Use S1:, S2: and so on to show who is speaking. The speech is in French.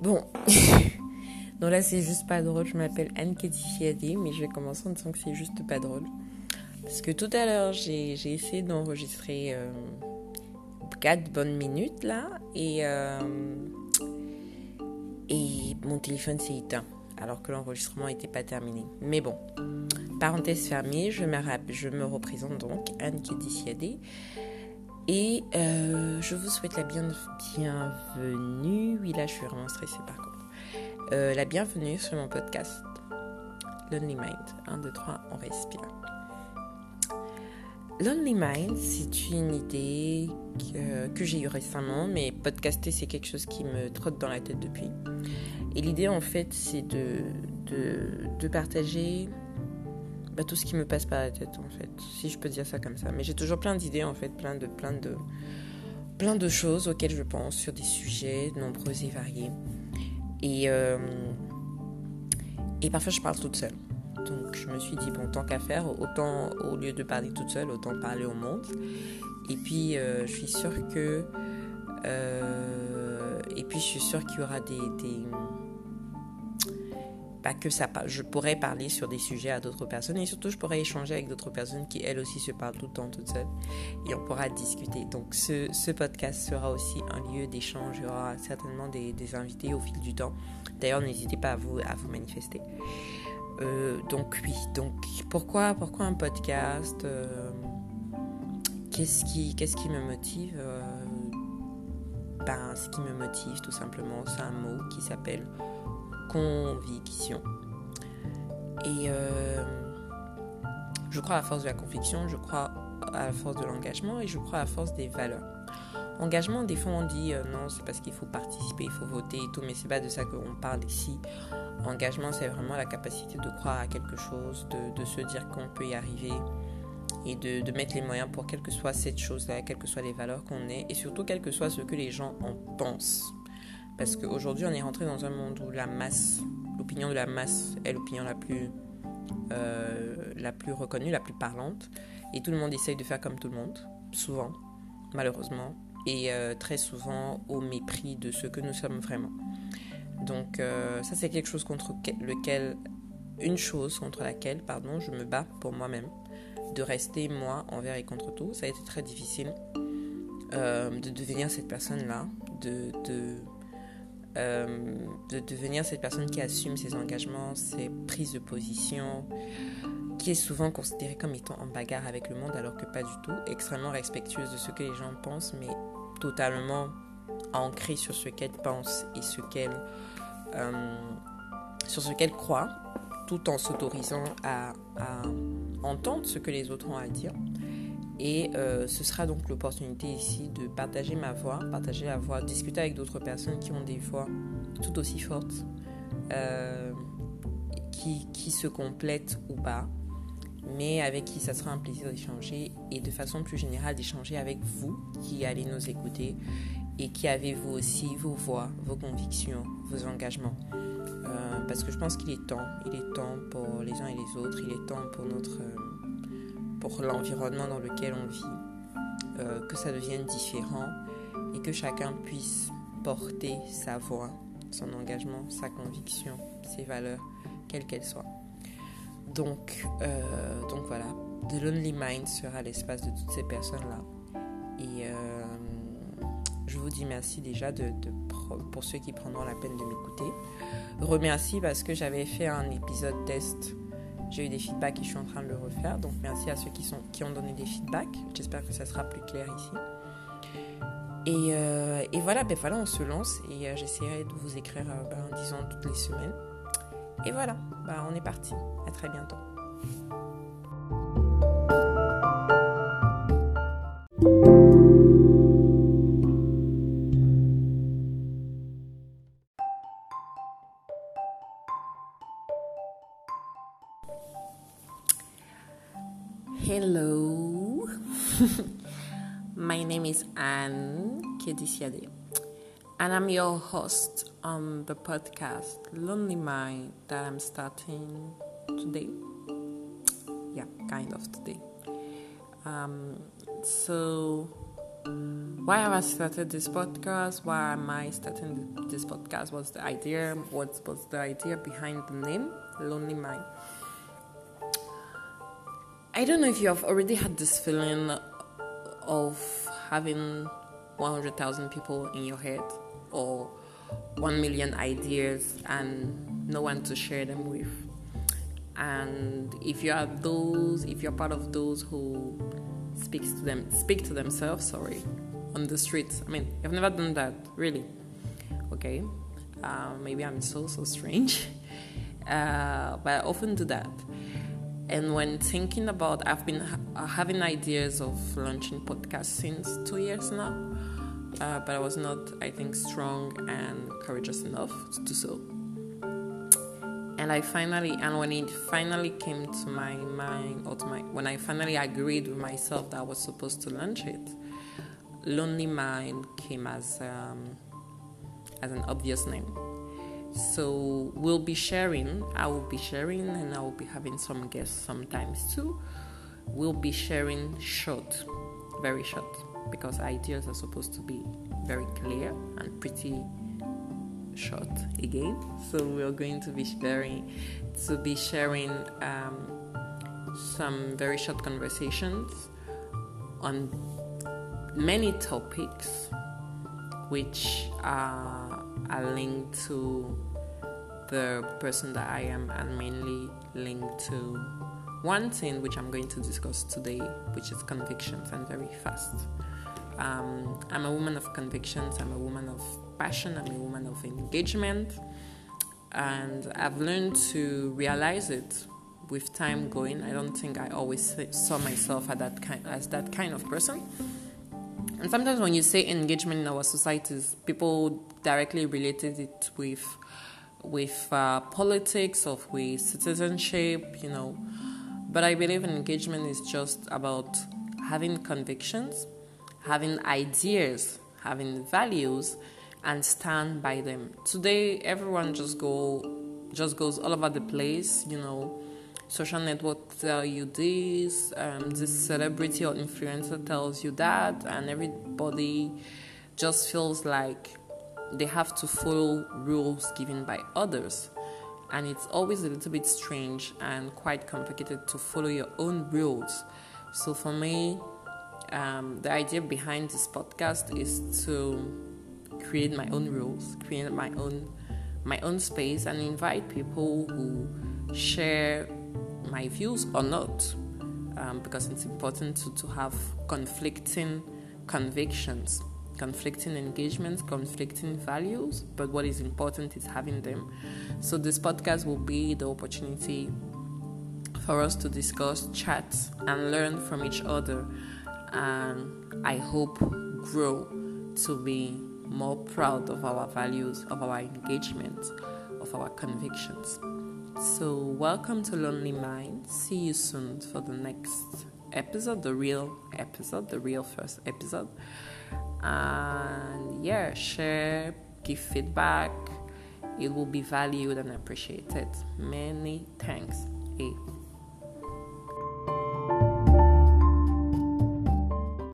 S1: Bon. non, là, c'est juste pas drôle. Je m'appelle Anne Ketichiadé, mais je vais commencer en disant que c'est juste pas drôle. Parce que tout à l'heure, j'ai essayé d'enregistrer euh, 4 bonnes minutes, là. Et, euh, et mon téléphone s'est éteint. Alors que l'enregistrement n'était pas terminé. Mais bon, parenthèse fermée, je me, représente donc, Anne Kedichiadé. Et euh, je vous souhaite la bienvenue. Oui, là, je suis vraiment stressée par contre. Euh, la bienvenue sur mon podcast Lonely Mind. 1, 2, 3, on respire. Lonely Mind, c'est une idée que, j'ai eue récemment, mais podcaster, c'est quelque chose qui me trotte dans la tête depuis. Et l'idée, en fait, c'est de partager bah, tout ce qui me passe par la tête en fait, si je peux dire ça comme ça. Mais j'ai toujours plein d'idées en fait, plein de, plein de, plein de choses auxquelles je pense sur des sujets nombreux et variés. Et, euh, et parfois je parle toute seule. Donc je me suis dit, bon, tant qu'à faire, autant au lieu de parler toute seule, autant parler au monde. Et puis euh, je suis sûre que... Euh, et puis je suis sûre qu'il y aura des, des pas que ça, je pourrais parler sur des sujets à d'autres personnes et surtout je pourrais échanger avec d'autres personnes qui elles aussi se parlent tout le temps toutes seules et on pourra discuter. Donc ce, podcast sera aussi un lieu d'échange, il y aura certainement des, invités au fil du temps. D'ailleurs n'hésitez pas à vous, à vous manifester. Euh, donc oui, donc pourquoi, pourquoi un podcast euh, Qu'est-ce qui, qui me motive euh, ben, Ce qui me motive tout simplement, c'est un mot qui s'appelle conviction. Et euh, je crois à la force de la conviction, je crois à la force de l'engagement et je crois à la force des valeurs. Engagement, des fois on dit euh, non, c'est parce qu'il faut participer, il faut voter et tout, mais c'est pas de ça qu'on parle ici. Engagement, c'est vraiment la capacité de croire à quelque chose, de, se dire qu'on peut y arriver et de, de, mettre les moyens pour quelle que soit cette chose-là, quelles que soient les valeurs qu'on ait et surtout quel que soit ce que les gens en pensent. Parce qu'aujourd'hui, on est rentré dans un monde où la masse, l'opinion de la masse est l'opinion la plus, euh, la plus reconnue, la plus parlante. Et tout le monde essaye de faire comme tout le monde, souvent, malheureusement. Et euh, très souvent au mépris de ce que nous sommes vraiment. Donc euh, ça, c'est quelque chose contre lequel, une chose contre laquelle, pardon, je me bats pour moi-même. De rester moi envers et contre tout. Ça a été très difficile de devenir cette personne-là, de, de euh, de devenir cette personne qui assume ses engagements, ses prises de position, qui est souvent considérée comme étant en bagarre avec le monde alors que pas du tout, extrêmement respectueuse de ce que les gens pensent, mais totalement ancrée sur ce qu'elle pense et ce qu'elle euh, sur ce qu'elle croit, tout en s'autorisant à, à entendre ce que les autres ont à dire. Et euh, ce sera donc l'opportunité ici de partager ma voix, partager la voix, discuter avec d'autres personnes qui ont des voix tout aussi fortes, euh, qui, qui, se complètent ou pas, mais avec qui ça sera un plaisir d'échanger et de façon plus générale d'échanger avec vous qui allez nous écouter et qui avez vous aussi vos voix, vos convictions, vos engagements. Euh, parce que je pense qu'il est temps, il est temps pour les uns et les autres, il est temps pour notre pour l'environnement dans lequel on vit, euh, que ça devienne différent et que chacun puisse porter sa voix, son engagement, sa conviction, ses valeurs, quelles qu'elles soient. Donc, euh, donc voilà, The Lonely Mind sera l'espace de toutes ces personnes-là. Et euh, je vous dis merci déjà pour ceux qui prendront la peine de m'écouter. Remercie parce que j'avais fait un épisode test j'ai eu des feedbacks et je suis en train de le refaire. Donc merci à ceux qui, sont, qui ont donné des feedbacks. J'espère que ça sera plus clair ici. Et, euh, et voilà, ben voilà, on se lance et euh, j'essaierai de vous écrire euh, ben, en disant toutes les semaines. Et voilà, ben, on est parti. À très bientôt. Hello, my name is Anne Kedisiade, and I'm your host on the podcast Lonely Mind that I'm starting today. Yeah, kind of today. Um, so, why have I started this podcast? Why am I starting this podcast? What's the idea? What's, what's the idea behind the name? Lonely Mind. I don't know if you have already had this feeling of having 100,000 people in your head or 1 million ideas and no one to share them with. And if you are those, if you're part of those who speaks to them, speak to themselves, sorry, on the streets. I mean, I've never done that, really. Okay, uh, maybe I'm so so strange, uh, but I often do that. And when thinking about, I've been ha- having ideas of launching podcasts since two years now, uh, but I was not, I think, strong and courageous enough to do so. And I finally, and when it finally came to my mind, or to my, when I finally agreed with myself that I was supposed to launch it, Lonely Mind came as um, as an obvious name. So we'll be sharing. I will be sharing, and I will be having some guests sometimes too. We'll be sharing short, very short, because ideas are supposed to be very clear and pretty short again. So we're going to be sharing to be sharing um, some very short conversations on many topics which are, are linked to the person that I am and mainly linked to one thing which I'm going to discuss today, which is convictions and very fast. Um, I'm a woman of convictions, I'm a woman of passion, I'm a woman of engagement, and I've learned to realize it with time going. I don't think I always saw myself that kind, as that kind of person and sometimes when you say engagement in our societies, people directly related it with with uh, politics or with citizenship, you know. But I believe engagement is just about having convictions, having ideas, having values, and stand by them. Today, everyone just go just goes all over the place, you know social network tell you this, um, this celebrity or influencer tells you that, and everybody just feels like they have to follow rules given by others. And it's always a little bit strange and quite complicated to follow your own rules. So, for me, um, the idea behind this podcast is to create my own rules, create my own my own space, and invite people who share my views or not, um, because it's important to, to have conflicting convictions, conflicting engagements, conflicting values, but what is important is having them. So, this podcast will be the opportunity for us to discuss, chat, and learn from each other, and I hope grow to be more proud of our values, of our engagement, of our convictions. So, welcome to Lonely Mind. See you soon for the next episode, the real episode, the real first episode. And yeah, share, give feedback. It will be valued and appreciated. Many thanks. Hey.